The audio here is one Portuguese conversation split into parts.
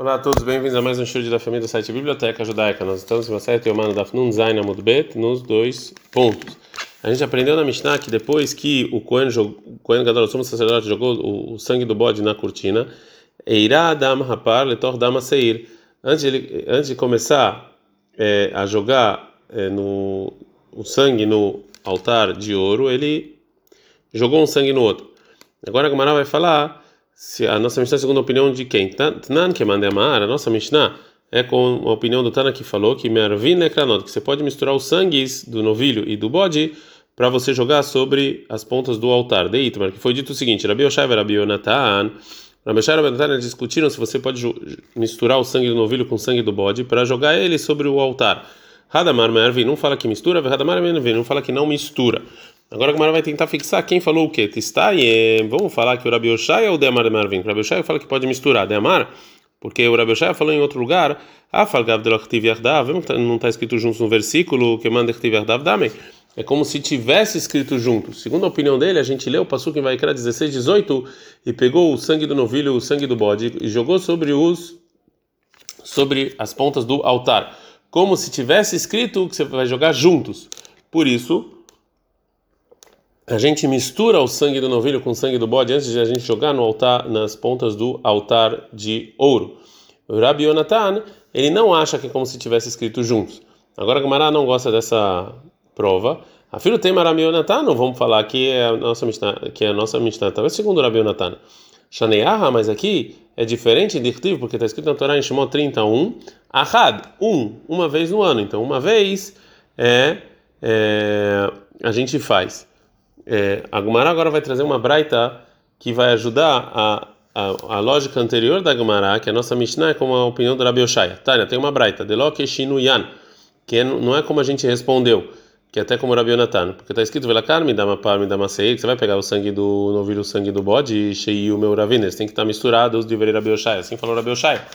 Olá a todos, bem-vindos a mais um show da família do site Biblioteca Judaica. Nós estamos em uma série Teomano da Fnun Zain Amud Bet nos dois pontos. A gente aprendeu na Mishnah que depois que o Kohen, o Kohen Gadol, o sumo sacerdote, jogou o, o, sangue do bode na cortina, Eirá Dam Rapar Letor Dam Seir. Antes, de, antes de começar é, a jogar é, no, o sangue no altar de ouro, ele jogou um sangue no outro. Agora a Gamara vai falar se a nossa Mishnah é segundo a opinião de quem? Tanan que manda amar, a nossa Mishnah é com a opinião do Tana que falou que Mervin Nekranot, que você pode misturar os sangues do novilho e do bode para você jogar sobre as pontas do altar. De Itmar, que foi dito o seguinte: Rabi Oshai e Rabi Yonatan, Rabi Oshai e Rabi Yonatan discutiram se você pode misturar o sangue do novilho com o sangue do bode para jogar ele sobre o altar. Hadamar Mervin não fala que mistura, Hadamar Mervin não fala que não mistura. Agora a Gemara vai tentar fixar quem falou o quê? Testai, vamos falar que o Rabi Oshai ou o Demar Marvin? O Rabi Oshai fala que pode misturar Demar, porque o Rabi Oshai falou em outro lugar, Afalgav delachtiv yardav, não está escrito juntos no versículo, que manda chtiv yardav. É como se tivesse escrito junto. Segundo a opinião dele, a gente leu o Passuk em Vaikra 16, 18 e pegou o sangue do novilho, o sangue do bode e jogou sobre os sobre as pontas do altar, como se tivesse escrito que você vai jogar juntos. Por isso, a gente mistura o sangue do novilho com o sangue do bode antes de a gente jogar no altar, nas pontas do altar de ouro. O Rabi Yonatan, ele não acha que é como se tivesse escrito juntos. Agora, Gamara não gosta dessa prova. A filho tem Rabi Yonatan, não vamos falar que é a nossa Mishnah, que é a nossa Mishnah, talvez segundo o Rabi Yonatan. Shaneaha, mas aqui é diferente de Irtiv, porque está escrito na Torá em Shimon 31, Ahad, um, uma vez no ano. Então, uma vez é, é a gente faz. É, a Gumara agora vai trazer uma braita que vai ajudar a, a, a lógica anterior da Gumara, que a nossa Mishnah é como a opinião do Rabi Oshaya. Tânia, tem uma braita, Deloke Yan, que é, não é como a gente respondeu, que é até como o Rabi Yonatan, porque está escrito Velakar, me dá uma par, me dá uma sei, que você vai pegar o sangue do novilho, o sangue do bode e cheio o meu ravina, eles têm que estar misturados de ver Rabi Oshaya. Assim falou Rabi Oshaya.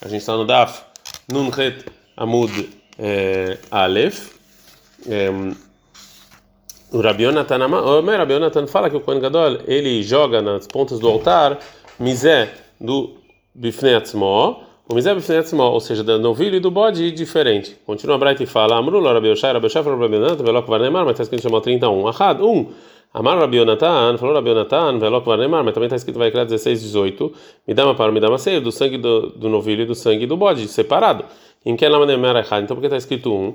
A gente está no Daf, Nunret Amud é, Aleph. É, o Rabi Yonatan, o Rabi Yonatan fala que o Kohen Gadol ele joga nas pontas do altar misé do bifneatzmo, o misé bifneatzmo, ou seja, do novilho e do bode diferente. Continua a Bright e fala, Amrul, Rabi Yoshai, Rabi Yoshai Rabi Yonatan, velok varnemar, mas está escrito em 31. Ahad, um. Amar Rabi Yonatan, falou Rabi Yonatan, velok varnemar, mas também está escrito vai criar 16, 18. Me dá uma para, me dá uma ceia do sangue do, do novilho e do sangue do bode, separado. Em que ela errado, então porque está escrito um,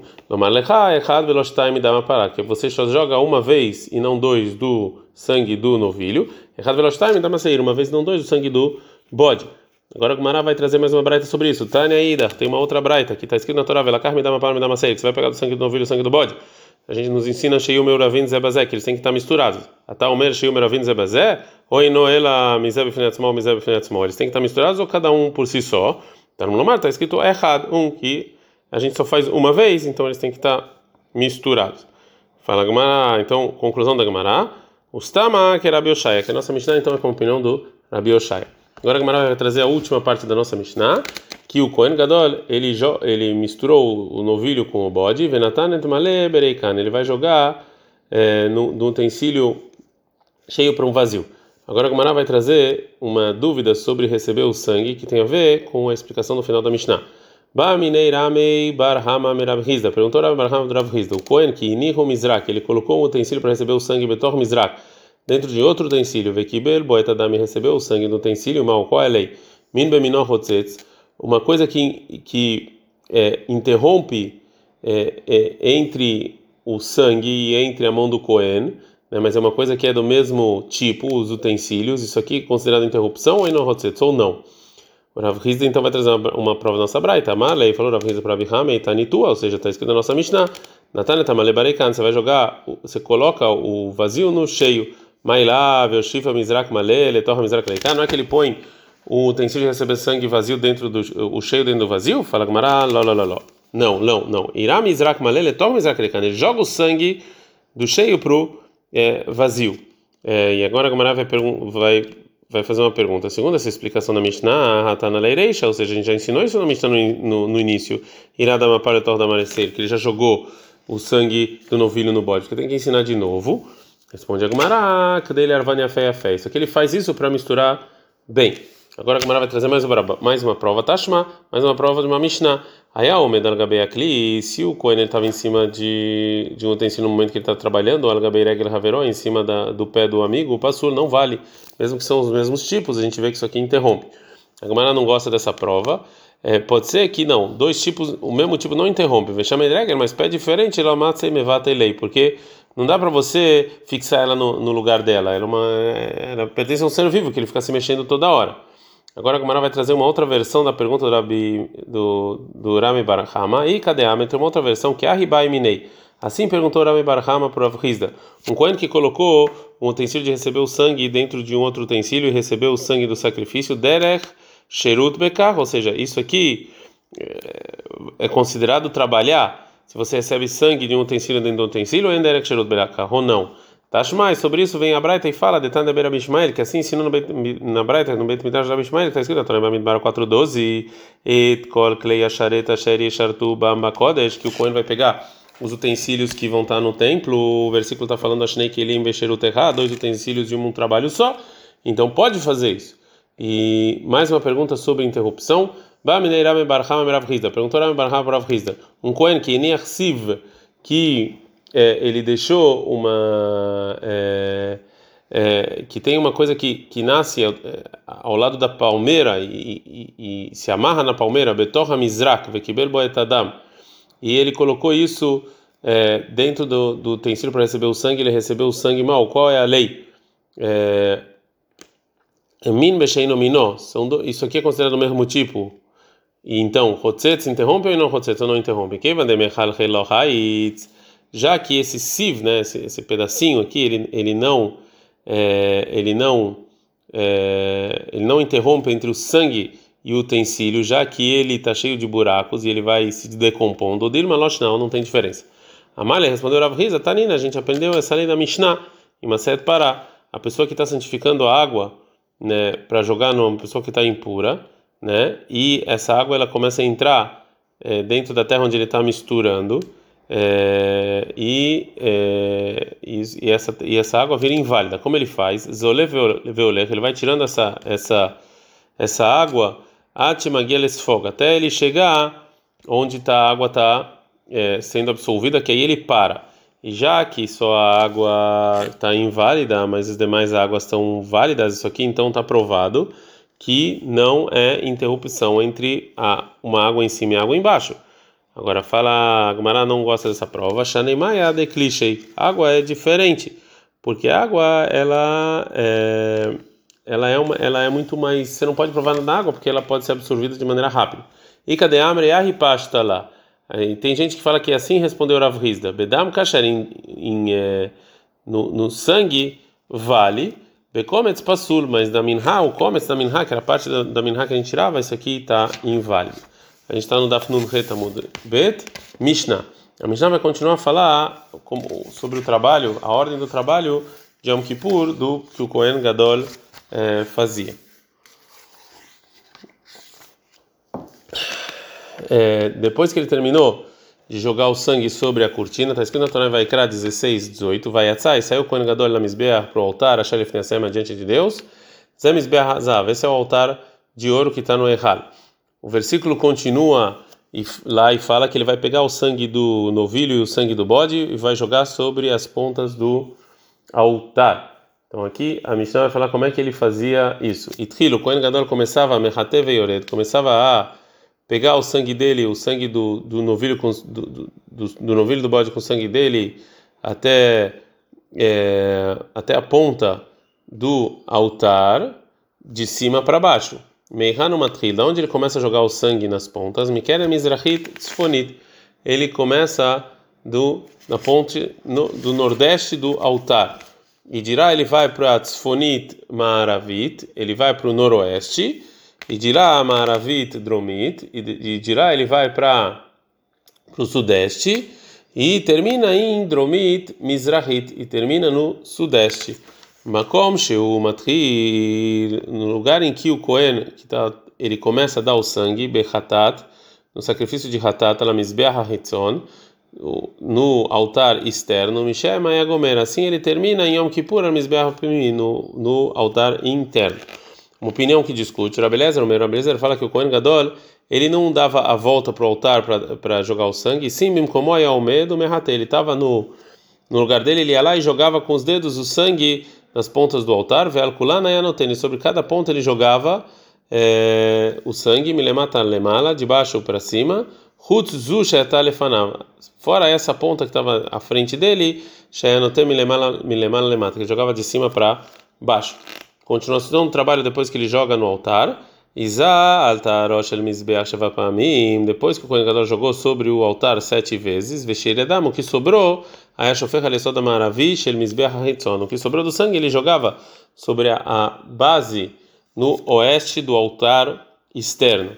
errado velocidade dá uma parada, que você só joga uma vez e não dois do sangue do novilho, errado velocidade dá uma sair uma vez e não dois do sangue do bode. Agora o Gumara vai trazer mais uma braita sobre isso. Tânia Ida, tem uma outra braita que está escrito na Torá, Velakar me dá uma parada, me dá uma sair, que você vai pegar do sangue do novilho e do sangue do bode. A gente nos ensina cheio meu ravin zebazé, que eles têm que estar misturados. Até o mer cheio meu ravin zebazé, ou inoela mizeb finatzmol, mizeb finatzmol. Eles têm que estar misturados ou cada um por si só. Tá no Lomar, está escrito errado, um, que a gente só faz uma vez, então eles têm que estar misturados. Fala Gamara, então, conclusão da Gamara. Os Tama, que é Rabi que a nossa Mishnah então é com a opinião do Rabi. Agora a vai trazer a última parte da nossa Mishnah, que o Kohen Gadol, ele, ele misturou o novilho com o bode, Venatan et bereikan, ele vai jogar é, no, utensílio cheio para um vazio. Agora a vai trazer uma dúvida sobre receber o sangue que tem a ver com a explicação no final da Mishnah. Baminei Ramei Barhama Merav Hizda. Perguntou Rav Barhama Hizda. O Kohen que inihu Mizrak, ele colocou um utensílio para receber o sangue Betor Mizrak dentro de outro utensílio. Vekibel Boeta Dami recebeu o sangue do utensílio. Mal qual é a lei? Min Beminor Hotzetz. Uma coisa que, que é, interrompe é, é, entre o sangue e entre a mão do Kohen né, mas é uma coisa que é do mesmo tipo, os utensílios, isso aqui é considerado interrupção ou ou não? O Rav Hizda então vai trazer uma, uma prova da nossa braita. Amarlei falou Rav Hizda para Abihame, Tanitua, ou seja, está escrito na nossa Mishnah. Natane Tamale Barekan, você vai jogar, você coloca o vazio no cheio. Mailav, Shifa Mizrak Malele, Torra Mizrak Leikan, não é que ele põe o utensílio receber sangue vazio dentro do o cheio dentro do vazio? Fala Gamara, ló, ló, ló, Não, não, não. Irá Mizrak Malele, Torra Mizrak ele joga o sangue do cheio pro é, vazio. É, e agora a Gamara vai, vai, vai fazer uma pergunta. Segundo essa explicação da Mishnah, Hatana Leireisha, ou seja, a gente já ensinou isso na Mishnah no, no, no início, Iradama Paretor da Marecer, que ele já jogou o sangue do novilho no bode, que tem que ensinar de novo. Responde a Gamara, cadê ele Arvania Fé a Fé? Isso aqui ele faz isso para misturar bem. Agora a Gemara vai trazer mais uma, mais uma prova Tashma, mais uma prova de uma Mishnah. A Omed Algabei se o Kohen estava em cima de, de um utensílio no momento que ele está trabalhando, Algabei Regel Haveró, em cima da, do pé do amigo, o Passur não vale, mesmo que são os mesmos tipos, a gente vê que isso aqui interrompe. A Gemara não gosta dessa prova. É, pode ser que não, dois tipos, o mesmo tipo não interrompe, Vexame Regel, mas pé diferente, ela mata e mevata lei, porque não dá para você fixar ela no, no, lugar dela, ela, é uma, ela pertence a um ser vivo que ele fica se mexendo toda hora. Agora a Gemara vai trazer uma outra versão da pergunta do, Rabi, do, do Rami. E cadê a? Tem uma outra versão que é Arribai Minei. Assim perguntou Rami Barahama para Avrizda. Um Kohen que colocou um utensílio de receber o sangue dentro de um outro utensílio e recebeu o sangue do sacrifício, Derech Sherut Bekar, ou seja, isso aqui é, é considerado trabalhar. Se você recebe sangue de um utensílio dentro do utensílio, ou é Derech Sherut Bekar, ou não. Tashmai, sobre isso vem a Braita e fala, detalhe da Beira Bishmael, que assim ensina na Braita, no Beit Midrash da Bishmael, está escrito, Torah Bamidbar 4.12, et kol klei asharet asher yeshartu bamba que o Cohen vai pegar os utensílios que vão estar no templo, o versículo está falando, Ashnei kelim besheru terra, dois utensílios de um trabalho só, então pode fazer isso. E mais uma pergunta sobre interrupção, Perguntou Rami Barham Rav Hizda, um Cohen que nem que é, ele deixou uma é, é, que tem uma coisa que, que nasce ao, é, ao lado da palmeira e, e, e, se amarra na palmeira, Betorra Mizrak, Vekibel Boetadam, e ele colocou isso é, dentro do, do utensílio para receber o sangue, ele recebeu o sangue mal. Qual é a lei? É, Min isso aqui é considerado o mesmo tipo. E então, Hotzetz interrompe ou não Hotzetz ou não interrompe? Quem vai Helohait? Já que esse siv, né, esse, esse pedacinho aqui, ele, ele não é, ele não é, ele não interrompe entre o sangue e o utensílio, já que ele está cheio de buracos e ele vai se decompondo. O Dilma Losh não, não tem diferença. Amália respondeu Rav Riza, Tanina, a gente aprendeu essa lei da Mishnah, em Maset Pará. A pessoa que está santificando a água né, para jogar numa pessoa que está impura, né, e essa água ela começa a entrar é, dentro da terra onde ele está misturando. É, e, é, e, essa, e essa água vira inválida. Como ele faz? Ele vai tirando essa, essa, essa água até ele chegar onde tá, a água está é, sendo absolvida, que aí ele para. E já que só a água está inválida, mas as demais águas estão válidas, isso aqui então está provado que não é interrupção entre a, uma água em cima e água embaixo. Agora fala, a Gumara não gosta dessa prova. Shaneimaya de clichê. Água é diferente, porque a água ela é, ela é uma, ela é muito mais. Você não pode provar na água porque ela pode ser absorvida de maneira rápida. E cadê amre está lá? Tem gente que fala que assim respondeu Rav Rizda. Bedam em é, no, no sangue vale. Bekometz pasul, mas da minha o kometz da minha que era parte da, da minha que a gente tirava, isso aqui está inválido. A gente está no Daf Nun Retamud Bet Mishnah. A Mishnah vai continuar a falar sobre o trabalho, a ordem do trabalho de Yom Kippur do que o Kohen Gadol fazia. É, depois que ele terminou de jogar o sangue sobre a cortina, está escrito na Torá Vaikra 16, 18, vai atzai, saiu o Kohen Gadol na Mizbeah para o altar, a Shalif Nesem diante de Deus, Zé Mizbeah Hazav, esse é o altar de ouro que está no Ehal. O versículo continua e, lá e fala que ele vai pegar o sangue do novilho e o sangue do bode e vai jogar sobre as pontas do altar. Então aqui a Mishnah vai falar como é que ele fazia isso. Itrilo, Kohen Gadol começava a mechate veiored, começava a pegar o sangue dele, o sangue do, do novilho com, do, do, do novilho do bode com o sangue dele até é, até a ponta do altar de cima para baixo. Meihanu Matril, onde ele começa a jogar o sangue nas pontas, Mikere Mizrahit Tzfonit, ele começa do na ponte no, do nordeste do altar. E dirá ele vai para Tzfonit Maaravit, ele vai para o noroeste, e dirá Maaravit Dromit, e dirá ele vai para o sudeste, e termina em Dromit Mizrahit, e termina no sudeste. Makom Sheu Matril, no lugar em que o Cohen, que tá, ele começa a dar o sangue, Bechatat, no sacrifício de Hatat, Lamizbeah Hitzon, no altar externo, Mishem Mayagomer, assim ele termina em Yom Kippur, Lamizbeah no, no altar interno. uma opinião que discute. Rabelezer, o Rabelezer fala que o Kohen Gadol ele não dava a volta para o altar para jogar o sangue, sim, como é o medo, ele estava no, no lugar dele, ele ia lá e jogava com os dedos o sangue nas pontas do altar, sobre cada ponta ele jogava é, o sangue, milemata lemala, de baixo para cima, fora essa ponta que estava à frente dele, shayanotem milemala lemata, que jogava de cima para baixo. Continuação do trabalho depois que ele joga no altar. Isa altar el mizbeach shavapamim. Depois que o Kohen jogou sobre o altar sete vezes, veshiredam, o que sobrou, ayashofech alesoda maravi shel mizbeach haritzon. O que sobrou do sangue ele jogava sobre a, a base no oeste do altar externo.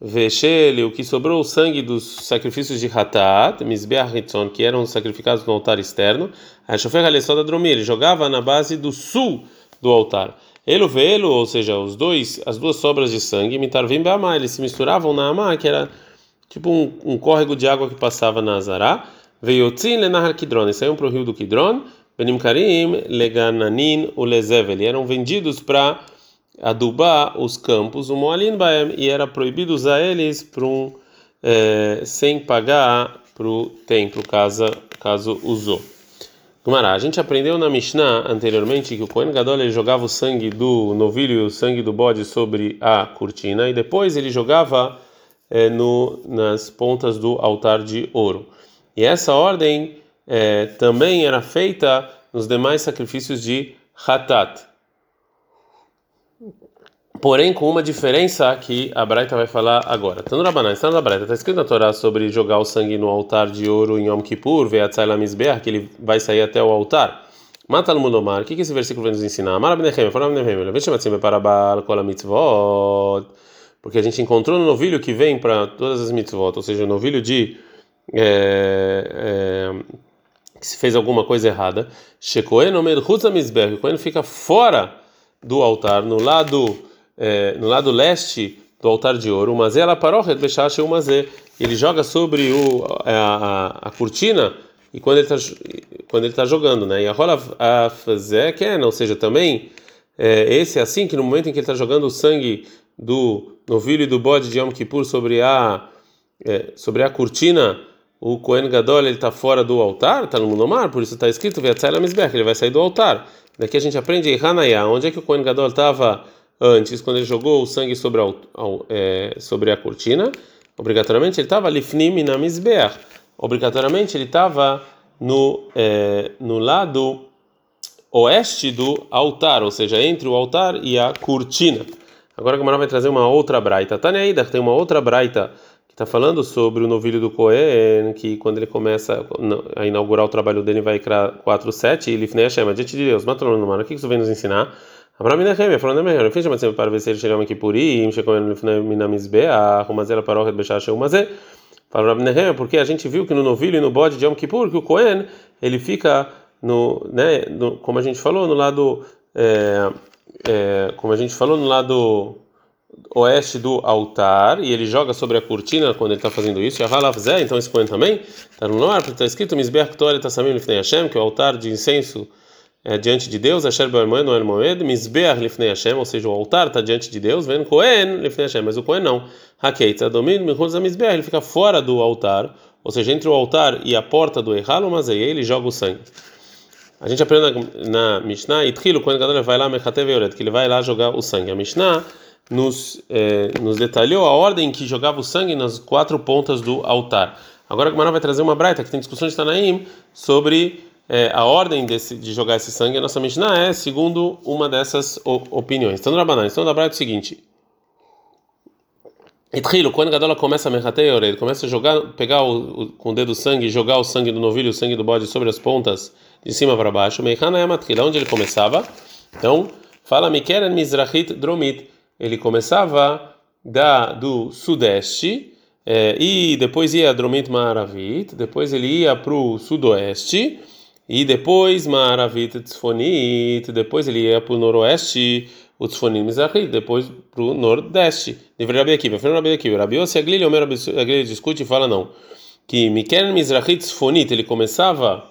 Veshele, o que sobrou o sangue dos sacrifícios de Hatat, Mizbeach Hitzon, que eram sacrificados no altar externo, Ayashofech alesoda dromir, ele jogava na base do sul do altar. Elo velo, ou seja, os dois, as duas sobras de sangue, mitarvim be'amá, eles se misturavam na amá, que era tipo um, um córrego de água que passava na Azará. Veiotzin lenahar Kidron, e saíam para o rio do Kidron. Benim Karim, Legananin, o Lezevel, e eram vendidos para adubar os campos, o Moalin Baem, e era proibido usar eles para um, é, sem pagar para o templo, caso, caso usou. Gumará, a gente aprendeu na Mishnah anteriormente que o Kohen Gadol ele jogava o sangue do novilho e o sangue do bode sobre a cortina e depois ele jogava é, no, nas pontas do altar de ouro. E essa ordem é, também era feita nos demais sacrifícios de Hatat porém com uma diferença que a Braita vai falar agora. Tanto Rabanan, está na Braita, está escrito na Torá sobre jogar o sangue no altar de ouro em Yom Kippur, que ele vai sair até o altar. Mata al-munomar, o que, que esse versículo vem nos ensinar? Porque a gente encontrou no novilho que vem para todas as mitzvot, ou seja, o novilho de... É, é, que se fez alguma coisa errada, shekoen omer chutz amizbeach, quando fica fora do altar, no lado é, no lado leste do altar de ouro, mas ela parou ele joga sobre o, a, a, a cortina e quando ele está quando ele está jogando, né? E a rola a fazer ou seja, também é, esse é assim que no momento em que ele está jogando o sangue do novilho e do bode de Yom Kippur sobre a é, sobre a cortina, o Kohen Gadol ele está fora do altar, está no Munomar, por isso está escrito ele vai sair do altar. Daqui a gente aprende Hanaya, onde é que o Kohen Gadol estava antes, quando ele jogou o sangue sobre a, é, sobre a cortina, obrigatoriamente ele estava lifnim na misbeach. Obrigatoriamente ele estava no, é, no lado oeste do altar, ou seja, entre o altar e a cortina. Agora a Gamara vai trazer uma outra braita. Tânia Aida, tem uma outra braita que está falando sobre o novilho do Cohen, que quando ele começa a inaugurar o trabalho dele vai criar 4.7 e Lifnei Hashem, diante de Deus. Mata no o que isso vem nos ensinar? Abraham Minachem, falando Meher, fiz uma para ver se ele chegava aqui por aí, chegou na Misbe, a Rumazela parou de Bechar Sheumazé. Fala Rabi porque a gente viu que no novilho e no bode de Yom Kippur, que o Cohen, ele fica no, né, no, como a gente falou, no lado, é, é, como a gente falou, no lado oeste do altar, e ele joga sobre a cortina quando ele está fazendo isso, e a então esse Cohen também, está no ar, está escrito Misbeach Torah Tassamim Lifnei Hashem, que o altar de incenso diante de Deus, Asher Be'almoed, Noel Moed, Mizbeach Lifnei Hashem, ou seja, o altar está diante de Deus, vendo Cohen Lifnei Hashem, mas o Cohen não. Hakei Tzadomim, Mechutz Mizbeach, ele fica fora do altar, ou seja, entre o altar e a porta do Eichal, mas aí ele joga o sangue. A gente aprende na, na Mishnah, Itchilo, quando Gadol vai lá, Mechatev Yored, que ele vai lá jogar o sangue. A Mishnah nos, eh, nos detalhou a ordem que jogava o sangue nas quatro pontas do altar. Agora a Gemara vai trazer uma braita que tem discussão de Tanaim sobre é, a ordem desse, de jogar esse sangue, a nossa Mishnah é segundo uma dessas opiniões. Então, na banana, então, na é o seguinte. Itrilo, quando Gadola começa a merratei ele começa a jogar, pegar o, o, com o dedo sangue, jogar o sangue do novilho, o sangue do bode sobre as pontas, de cima para baixo. Meihana é matrila, onde ele começava. Então, fala Mikeren Mizrahit Dromit. Ele começava da do sudeste é, e depois ia Dromit Maravit, depois ele ia para o sudoeste e depois Maravit Tzfonit, depois ele ia para o noroeste, o Tzfonim Mizrahit, depois para o nordeste. Deveria Rabi Akiva, foi Rabi Akiva. Rabi Yossi Aglili, Omer Aglili discute e fala não. Que Mikel Mizrahit Tzfonit, ele começava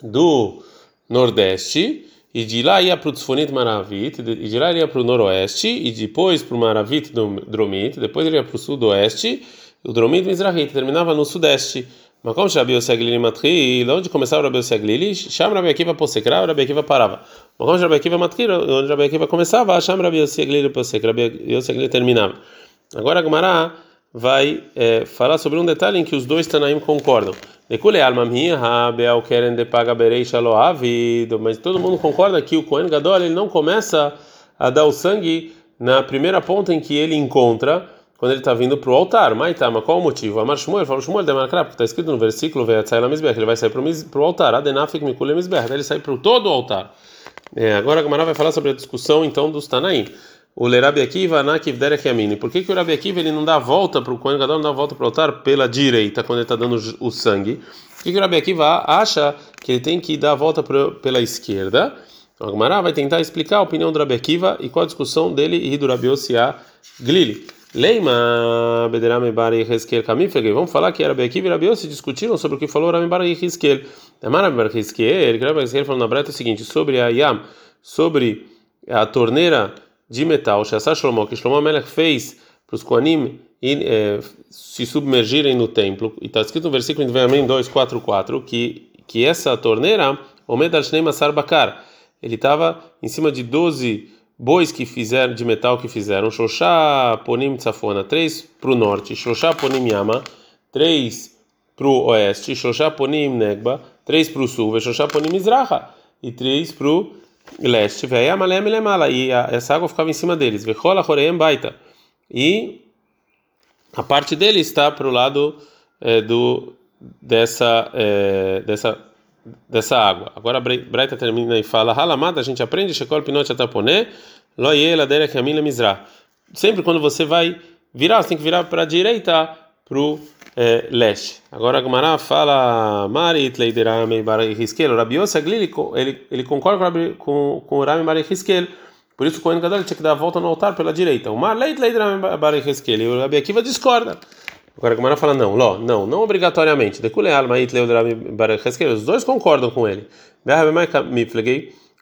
do nordeste e de lá ia para o Tzfonit Maravit, e de lá ia para o Noroeste, e depois para o Maravit Dromit, depois ele ia para o Sudoeste, o Dromit Mizrahit terminava no Sudeste. Mas como Rabi Yossi Aglili Matril, onde começava o Rabi Yossi Aglili, chama Rabi Akiva Posekra, Rabi Akiva parava. Mas como Rabi Akiva Matril, onde Rabi Akiva começava, chama Rabi Yossi Aglili Posekra, Rabi Yossi Aglili terminava. Agora a Gemara vai é, falar sobre um detalhe em que os dois Tanaim concordam. Nekule alma minha, Beal querem de paga berei shaloavido, mas todo mundo concorda que o Kohen Gadol ele não começa a dar o sangue na primeira ponta em que ele encontra quando ele está vindo para o altar. Mas tá, mas qual o motivo? Amar Shmuel, fala Shmuel, porque está escrito no versículo, ele vai sair para o altar, Adenafik Mikule Mizbech, ele sai para todo o altar. É, agora a Gamara vai falar sobre a discussão então dos Tanaim. O Lerabi Akiva, Anakiv Derek Yamini. Por que, que o Rabi Akiva ele não dá a volta para o Kohen Gadol, não dá a volta para o altar pela direita quando ele está dando o sangue? Por que, que o Rabi Akiva acha que ele tem que dar a volta pela esquerda? Então, a Gamara vai tentar explicar a opinião do Rabi Akiva e qual a discussão dele e do Rabi Osia Glili. Leima Bederame Bari Hezkel Kamifege. Vamos falar que Rabi Akiva e Rabi Osia discutiram sobre o que falou Rami Bari Hezkel. Amar Bari Hezkel, Rabi Hezkel falou na breta o seguinte, sobre a Yam, sobre a torneira de metal, Shassar Shlomo, que Shlomo Melech fez para os Koanim é, se submergirem no templo, e está escrito no versículo Devarim 244 que, que essa torneira, Omed al Masar Bakar, ele estava em cima de 12 bois que fizeram de metal que fizeram Shoshá Ponim três para o norte, Shoshá Ponim Yama, três para o oeste, Shoshá Ponim Negba, três para o sul, Shoshá Ponim Mizraha, e três para o leste, e essa água ficava em cima deles, baita. E a parte dele está para o lado é, do dessa é, dessa dessa água. Agora a Breita termina e fala: Halamada, a gente aprende Shekol Pinot Ataponé, Loyela Derek Amila Mizra. Sempre quando você vai virar, você tem que virar para a direita, para o é, leste. Agora a Gemara fala Marit Leiderame Barei Hiskel, o Rabi Yossi ele, ele, concorda com, com, o Rami Barei por isso o Kohen Gadol tinha que dar a volta no altar pela direita. O Mar Leiderame Barei Hiskel, e o Rabi Akiva discorda. Agora a Gemara fala não, Ló, não, não obrigatoriamente. Os dois concordam com ele.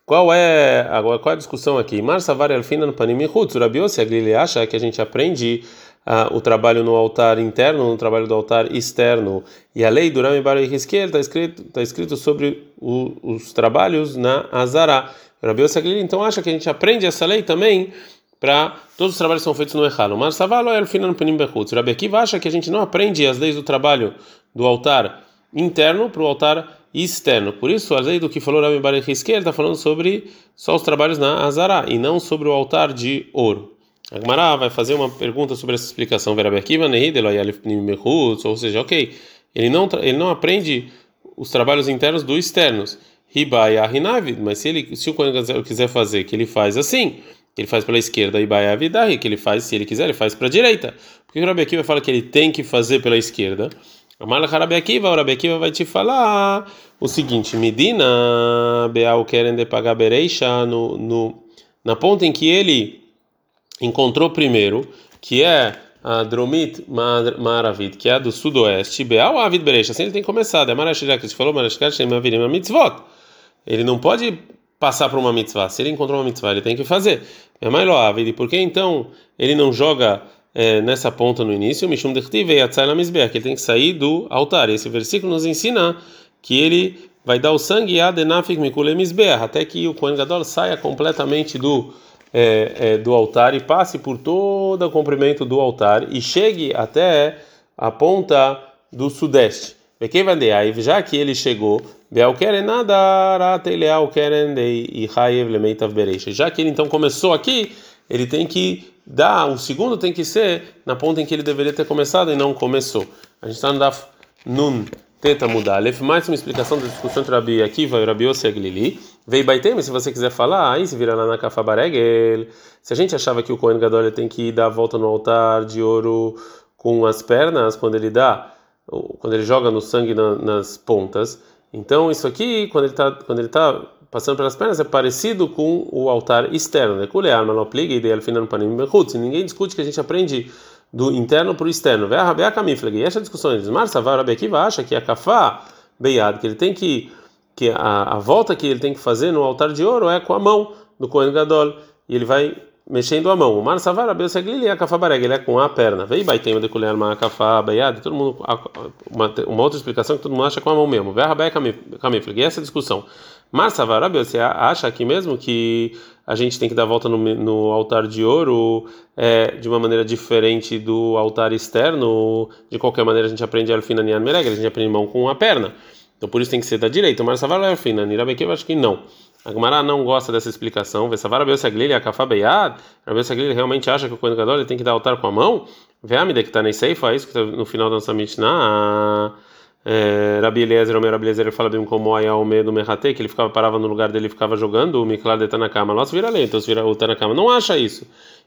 Qual é agora qual é a discussão aqui? Mar Savari Alfina no Panim Chutz, o Rabi Yossi ele acha que a gente aprende ah, o trabalho no altar interno, no trabalho do altar externo. E a lei do Rami Bar está escrito, tá escrito sobre o, os trabalhos na Azara. Rabi Yossi então acha que a gente aprende essa lei também para todos os trabalhos que são feitos no Echal. Mas Savalo é o final Penim Bechutz. Rabi Akiva acha que a gente não aprende as leis do trabalho do altar interno para o altar externo. Por isso, a lei do que falou Rabi Bar está falando sobre só os trabalhos na Azara e não sobre o altar de ouro. A vai fazer uma pergunta sobre essa explicação. Ou seja, ok, ele não, ele não aprende os trabalhos internos dos externos. Ribaya Hinavid, mas se, ele, se o Kohen quiser fazer, que ele faz assim, ele faz pela esquerda, Ibaya Vidahi, que ele faz, se ele quiser, ele faz para a direita. Porque o Rabi Akiva fala que ele tem que fazer pela esquerda. Amala Rabi Akiva, o Rabi Akiva vai te falar o seguinte: Medina Beal querem de pagar Bereisha no, no, na ponta em que ele encontrou primeiro, que é a Dromit Maravid, que é a do sudoeste, Beal Avid Berecha, assim ele tem começado, é Marashirá, que falou Marashirá, chama Virim Mitzvot. Ele não pode passar por uma mitzvah, se ele encontrou uma mitzvah, ele tem que fazer. É mais Avid, por que então ele não joga é, nessa ponta no início, Mishum Dechtiv e Atzai Mizbeach, que ele tem que sair do altar. Esse versículo nos ensina que ele vai dar o sangue a Denafik Mikule Mizbeach, até que o Kohen Gadol saia completamente do é, é, do altar e passe por todo o comprimento do altar e chegue até a ponta do sudeste. Aí já que ele chegou, já que ele então começou aqui, ele tem que dar, o segundo tem que ser na ponta em que ele deveria ter começado e não começou. A gente está no Daf Nun tenta mudar. Lef mais uma explicação da discussão entre Rabi Akiva e Rabi Yossi Aglili. Vei Baitem, se você quiser falar, aí se vira lá na Kafabaregel. Se a gente achava que o Kohen Gadol tem que dar a volta no altar de ouro com as pernas, quando ele dá, quando ele joga no sangue na, nas pontas, então isso aqui, quando ele está tá passando pelas pernas, é parecido com o altar externo. Né? Ninguém discute que a gente aprende do interno para o externo. E essa discussão eles Marsa vai Rabi Akiva acha que a kafá beiad que ele tem que que a, a volta que ele tem que fazer no altar de ouro é com a mão do Kohen Gadol e ele vai mexendo a mão. O Mar Savar Rabeu Seglili a Kafabareg, ele é com a perna. Vei Baitem de colher uma Kafá Baiad, todo mundo uma, uma outra explicação que todo mundo acha com a mão mesmo. Vei Rabai Kamifleg, e essa discussão. Mar Savar você acha aqui mesmo que a gente tem que dar volta no, no altar de ouro é, de uma maneira diferente do altar externo? De qualquer maneira a gente aprende Alfina Nian Mereg, a gente aprende mão com a perna. Então por isso tem que ser da direita. Mar Savar Alfina, Nirabekev acho que não. A Gemara não gosta dessa explicação. Vesavara Beosaglili, a Kafá Beyad. A Beosaglili realmente acha que o Kohen Gadol tem que dar altar com a mão? Veamida que está nem Seifa, é isso que está no final da nossa Mishnah. É, Rabi Eliezer, o meu Rabi Eliezer, fala bem como o meio do Merate, que ele ficava parava no lugar dele ficava jogando o Miklar de Tanakama. Nossa, vira lei, então vira o Tanakama não acha isso.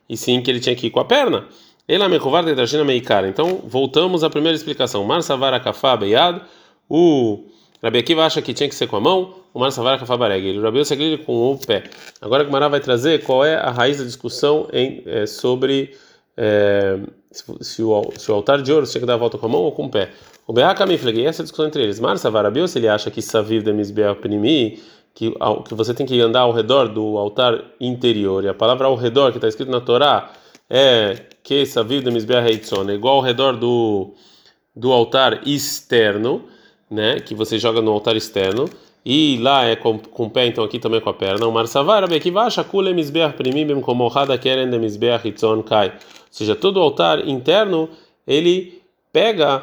E sim que ele tinha que ir com a perna. Ele é mecovar de Trashina Meikara. Então, voltamos à primeira explicação. Mar Savara Kafá Beyad. O Rabi Akiva acha que tinha que ser com a mão. O Mar Savara Kafabareg. O Rabi Segredo com o pé. Agora o Mará vai trazer qual é a raiz da discussão em, é, sobre é, se, o, se, o, altar de ouro tinha que dar a volta com a mão ou com o pé. O Beakamifleg, essa é a discussão entre eles. Mar Savara se ele acha que Saviv de Misbea Pnimi, que, que você tem que andar ao redor do altar interior. E a palavra ao redor que está escrito na Torá é que Saviv de Misbea Heitzon, é igual ao redor do, do altar externo, né, que você joga no altar externo e lá é com, com o pé, então aqui também com a perna. O Marsavar, Bekivash, Akule Misbeach Primim, como Hada Keren de Misbeach Hitzon Kai. Ou seja, todo o altar interno, ele pega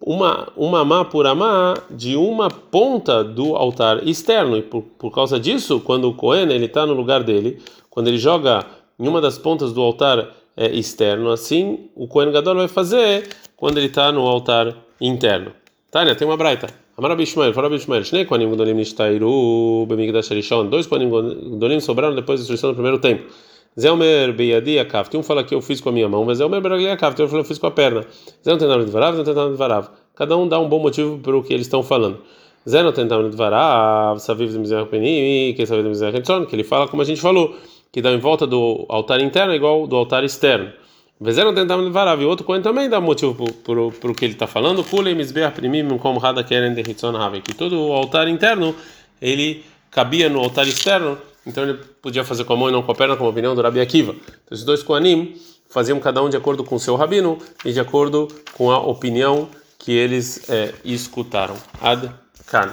uma, uma má por amá de uma ponta do altar externo. E por, por causa disso, quando o Cohen está no lugar dele, quando ele joga em uma das pontas do altar é, externo, assim o Cohen Gadol vai fazer quando ele está no altar interno. Tânia, tem uma braita. Amara Bishmael, fala Bishmael, Shnei Kohanim Godolim Nishtairu Bemigdash Rishon, dois Kohanim Godolim sobraram depois da destruição do primeiro templo. Zelmer Beyadi Akavti, um fala que eu fiz com a minha mão, mas Zelmer Beragli Akavti, outro fala que eu fiz com a perna. Zé não tem nada de varav, não tem nada de varav. Cada um dá um bom motivo para o que eles estão falando. Zé não tem nada de varav, Saviv de Mizrach Penim, que Saviv de Mizrach que ele fala como a gente falou, que dá em volta do altar interno igual do altar externo. Vezero tentar levar e outro Cohen também dá motivo para o que ele está falando. Kulei misbeach primim como rada querem de que todo o altar interno ele cabia no altar externo, então ele podia fazer com a mão e não com a perna, como a opinião do Rabi Akiva. Então, esses dois Kohanim faziam cada um de acordo com o seu rabino e de acordo com a opinião que eles é, escutaram. Ad Kan.